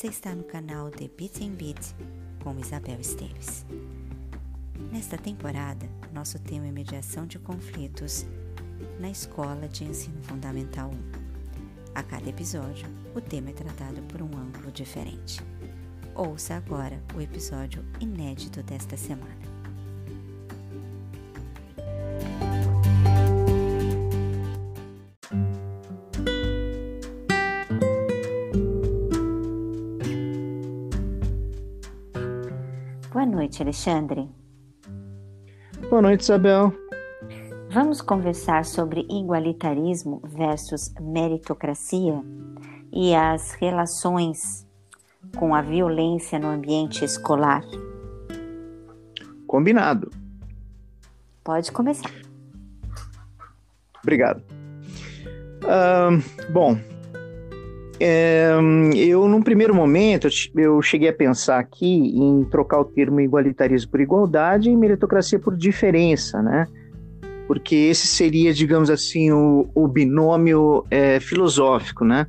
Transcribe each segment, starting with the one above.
Você está no canal The Beat and Beat com Isabel Esteves. Nesta temporada, nosso tema é mediação de conflitos na Escola de Ensino Fundamental 1. A cada episódio, o tema é tratado por um ângulo diferente. Ouça agora o episódio inédito desta semana. Boa noite, Alexandre. Boa noite, Isabel. Vamos conversar sobre igualitarismo versus meritocracia e as relações com a violência no ambiente escolar. Combinado. Pode começar. Obrigado. Uh, bom, é, eu, num primeiro momento, eu cheguei a pensar aqui em trocar o termo igualitarismo por igualdade e meritocracia por diferença, né? Porque esse seria, digamos assim, o, o binômio é, filosófico, né?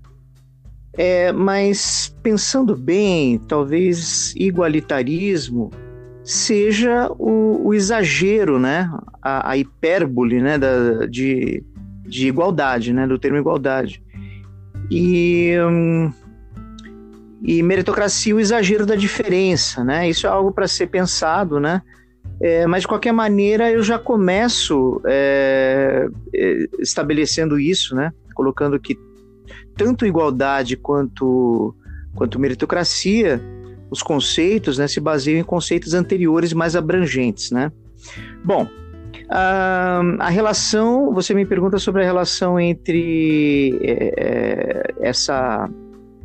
É, mas pensando bem, talvez igualitarismo seja o, o exagero, né? A, a hipérbole, né? Da, de, de igualdade, né? Do termo igualdade. E, e meritocracia, o exagero da diferença, né? Isso é algo para ser pensado, né? É, mas de qualquer maneira eu já começo é, é, estabelecendo isso, né? Colocando que tanto igualdade quanto, quanto meritocracia, os conceitos né, se baseiam em conceitos anteriores mais abrangentes, né? Bom, a, relação, você me pergunta sobre a relação entre é, essa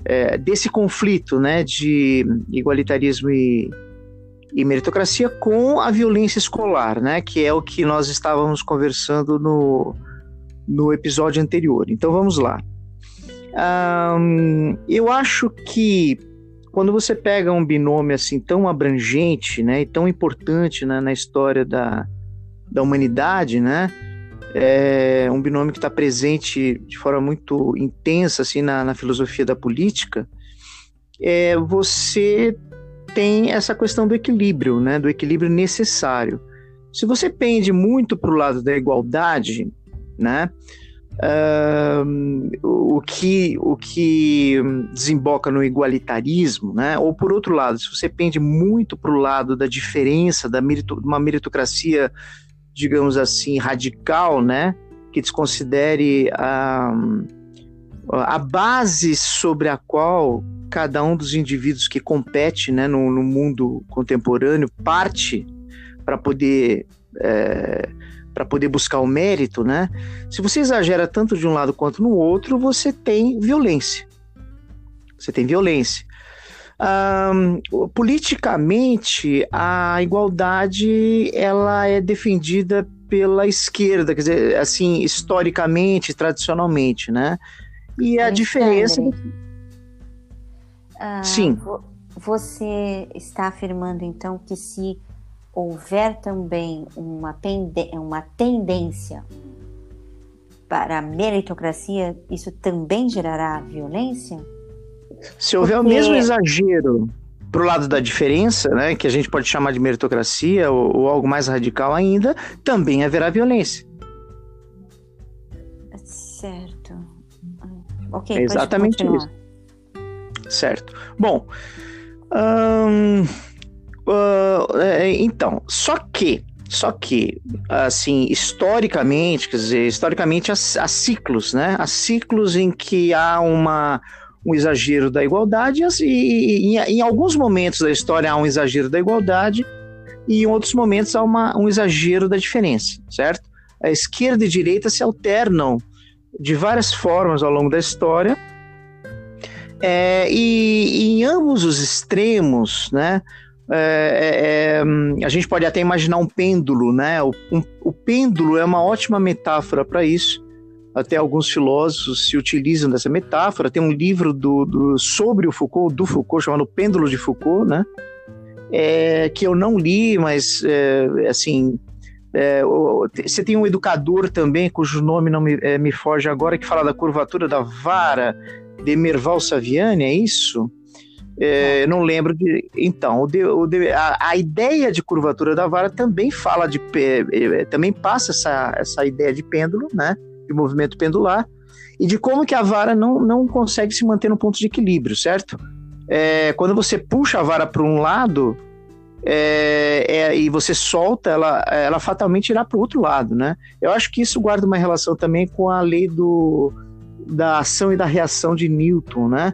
é, desse conflito, né, de igualitarismo e, e meritocracia com a violência escolar, né, que é o que nós estávamos conversando no, no episódio anterior. Então vamos lá. Um, eu acho que quando você pega um binômio assim tão abrangente, né, e tão importante né, na história da, da humanidade, né? É um binômio que está presente de forma muito intensa assim na, na filosofia da política. É, você tem essa questão do equilíbrio, né? Do equilíbrio necessário. Se você pende muito para o lado da igualdade, né? Uh, o, que, o que desemboca no igualitarismo, né? ou por outro lado, se você pende muito para o lado da diferença, da merito, uma meritocracia digamos assim, radical, né? Que desconsidere a, a base sobre a qual cada um dos indivíduos que compete né, no, no mundo contemporâneo parte para poder é, para poder buscar o mérito, né? Se você exagera tanto de um lado quanto no outro, você tem violência. Você tem violência. Um, politicamente, a igualdade ela é defendida pela esquerda, quer dizer, assim, historicamente, tradicionalmente, né? E a diferença. Uh, Sim. Você está afirmando então que se houver também uma, uma tendência para a meritocracia, isso também gerará violência? Se houver Porque... o mesmo exagero pro lado da diferença, né, que a gente pode chamar de meritocracia ou, ou algo mais radical ainda, também haverá violência. Certo. Ok. É exatamente isso. Certo. Bom. Hum, uh, é, então, só que só que, assim, historicamente, quer dizer, historicamente há, há, ciclos, né? Há ciclos em que há uma, um exagero da igualdade, e, e, em alguns momentos da história há um exagero da igualdade, e em outros momentos há uma, um exagero da diferença, certo? A esquerda e a direita se alternam de várias formas ao longo da história, é, e, e, em ambos os extremos, né, é, é, é a gente pode até imaginar um pêndulo, né? O, um, o pêndulo é uma ótima metáfora para isso, até alguns filósofos se utilizam dessa metáfora. Tem um livro do, do sobre o Foucault, do Foucault, chamado Pêndulo de Foucault, né? É, que eu não li, mas é, assim é, você tem um educador também, cujo nome não me, é, me foge agora, que fala da curvatura da vara, de Merval Saviani, é isso? É, não lembro de. Então, o de, o de, a, a, ideia de curvatura da vara também fala de. É, também passa essa, essa ideia de pêndulo, né? De movimento pendular, e de como que a vara não, não consegue se manter no ponto de equilíbrio, certo? É, quando você puxa a vara para um lado é, é, e você solta, ela, ela fatalmente irá para o outro lado, né? Eu acho que isso guarda uma relação também com a lei do, da ação e da reação de Newton, né?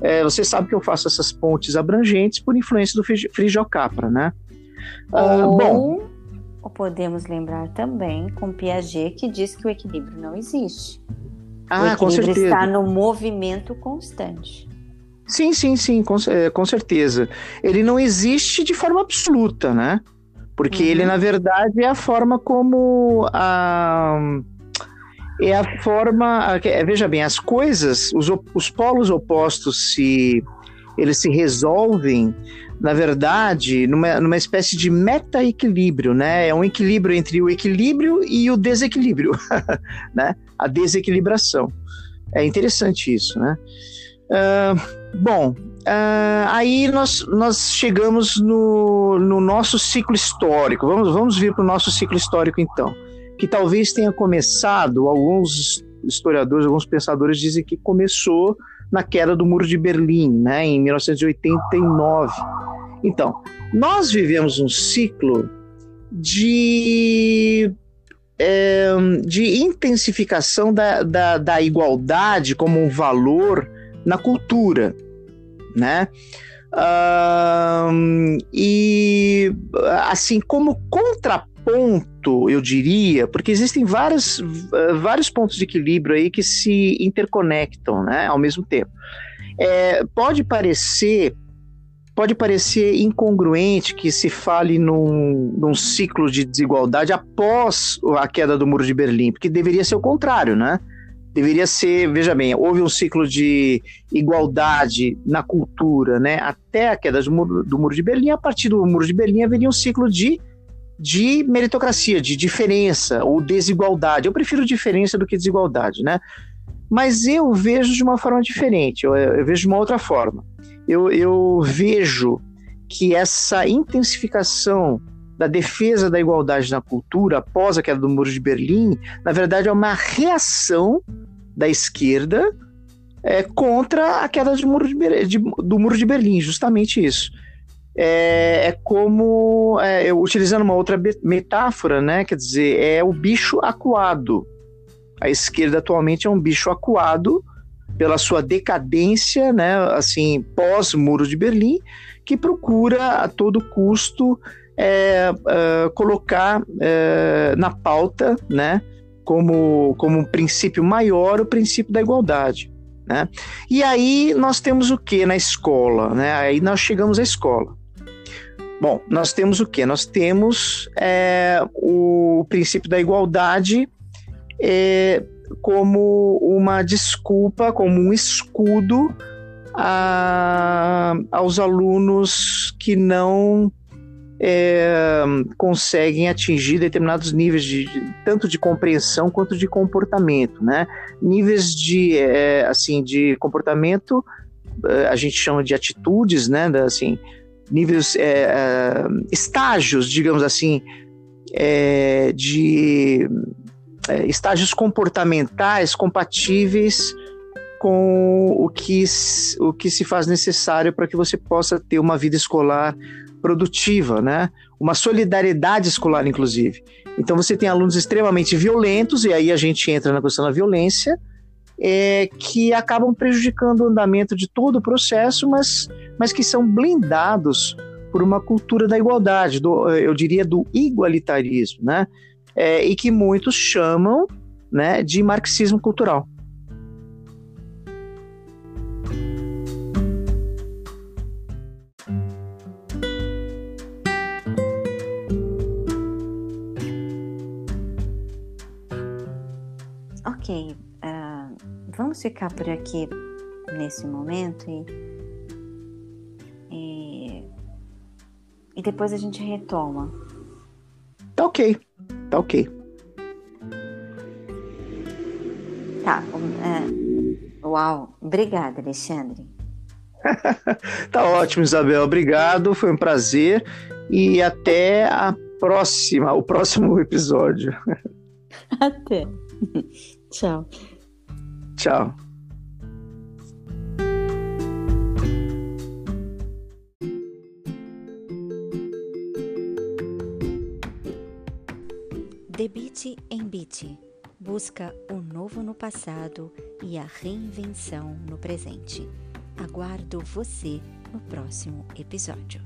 É, você sabe que eu faço essas pontes abrangentes por influência do Frigio Capra, né? Ah, bom, podemos lembrar também com Piaget que diz que o equilíbrio não existe. Ah, o equilíbrio está no movimento constante. Sim, sim, sim, com, é, com certeza. Ele não existe de forma absoluta, né? Porque uhum. ele, na verdade, é a forma como a é a forma. É, veja bem, as coisas, os, os polos opostos se eles se resolvem, na verdade, numa, numa espécie de meta-equilíbrio, né? É um equilíbrio entre o equilíbrio e o desequilíbrio, né? A desequilibração. É interessante isso, né? Uh, bom, uh, aí nós, nós chegamos no, no nosso ciclo histórico. Vamos, vamos vir para o nosso ciclo histórico então que talvez tenha começado, alguns historiadores, alguns pensadores dizem que começou na queda do Muro de Berlim, né, em 1989. Então, nós vivemos um ciclo de, é, de intensificação da, da, da igualdade como um valor na cultura, né? E assim como contraponto ponto, eu diria, porque existem vários, eh, vários pontos de equilíbrio aí que se interconectam né, ao mesmo tempo. É, pode parecer pode parecer incongruente que se fale num, num, ciclo de desigualdade após a queda do Muro de Berlim, porque deveria ser o contrário, né? Deveria ser, veja bem, houve um ciclo de igualdade na cultura, né? Até a queda do Muro, do muro de Berlim, a partir do Muro de Berlim haveria um ciclo de de meritocracia, de diferença ou desigualdade. Eu prefiro diferença do que desigualdade, né? Mas eu vejo de uma forma diferente, eu, eu vejo de uma outra forma. Eu, eu vejo que essa intensificação da defesa da igualdade na cultura após a queda do Muro de Berlim, na verdade é uma reação da esquerda é, contra a queda muro de, de, do Muro de Berlim, justamente isso é, é como, é, utilizando uma outra metáfora, né? Quer dizer, é o bicho acuado. A esquerda atualmente é um bicho acuado pela sua decadência, né? Assim, pós-muro de Berlim, que procura a todo custo é, é, colocar é, na pauta, né? Como, como um princípio maior o princípio da igualdade. Né? E aí nós temos o que na escola? Né? Aí nós chegamos à escola. Bom, nós temos o que? Nós temos é, o princípio da igualdade é, como uma desculpa, como um escudo a, aos alunos que não é, conseguem atingir determinados níveis de, tanto de compreensão quanto de comportamento, né? Níveis de é, assim de comportamento é, a gente chama de atitudes, né? Assim níveis, é, é, estágios, digamos assim, é, de é, estágios comportamentais compatíveis com o que, o que se faz necessário para que você possa ter uma vida escolar produtiva, né? Uma solidariedade escolar, inclusive. Então você tem alunos extremamente violentos, e aí a gente entra na questão da violência, é, que acabam prejudicando o andamento de todo o processo, mas, mas que são blindados por uma cultura da igualdade, do, eu diria do igualitarismo, né? É, e que muitos chamam né, de marxismo cultural. Ok, vamos ficar por aqui nesse momento e, e, e depois a gente retoma. Tá ok, tá ok. Tá, é, uau, obrigada, Alexandre. tá ótimo, Isabel. Obrigado, foi um prazer e até a próxima, o próximo episódio. Até. Tchau. Tchau. Debite em Beat busca o novo no passado e a reinvenção no presente. Aguardo você no próximo episódio.